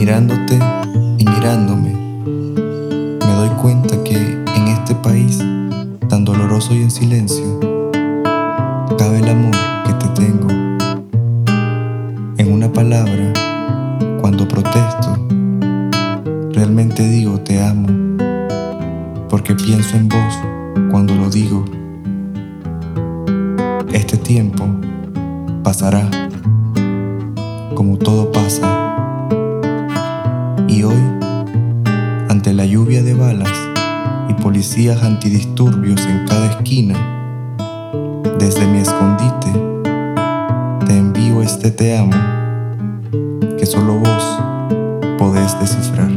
Mirándote y mirándome, me doy cuenta que en este país tan doloroso y en silencio, cabe el amor que te tengo. En una palabra, cuando protesto, realmente digo te amo, porque pienso en vos cuando lo digo. Este tiempo pasará, como todo pasa. Ante la lluvia de balas y policías antidisturbios en cada esquina, desde mi escondite te envío este te amo que solo vos podés descifrar.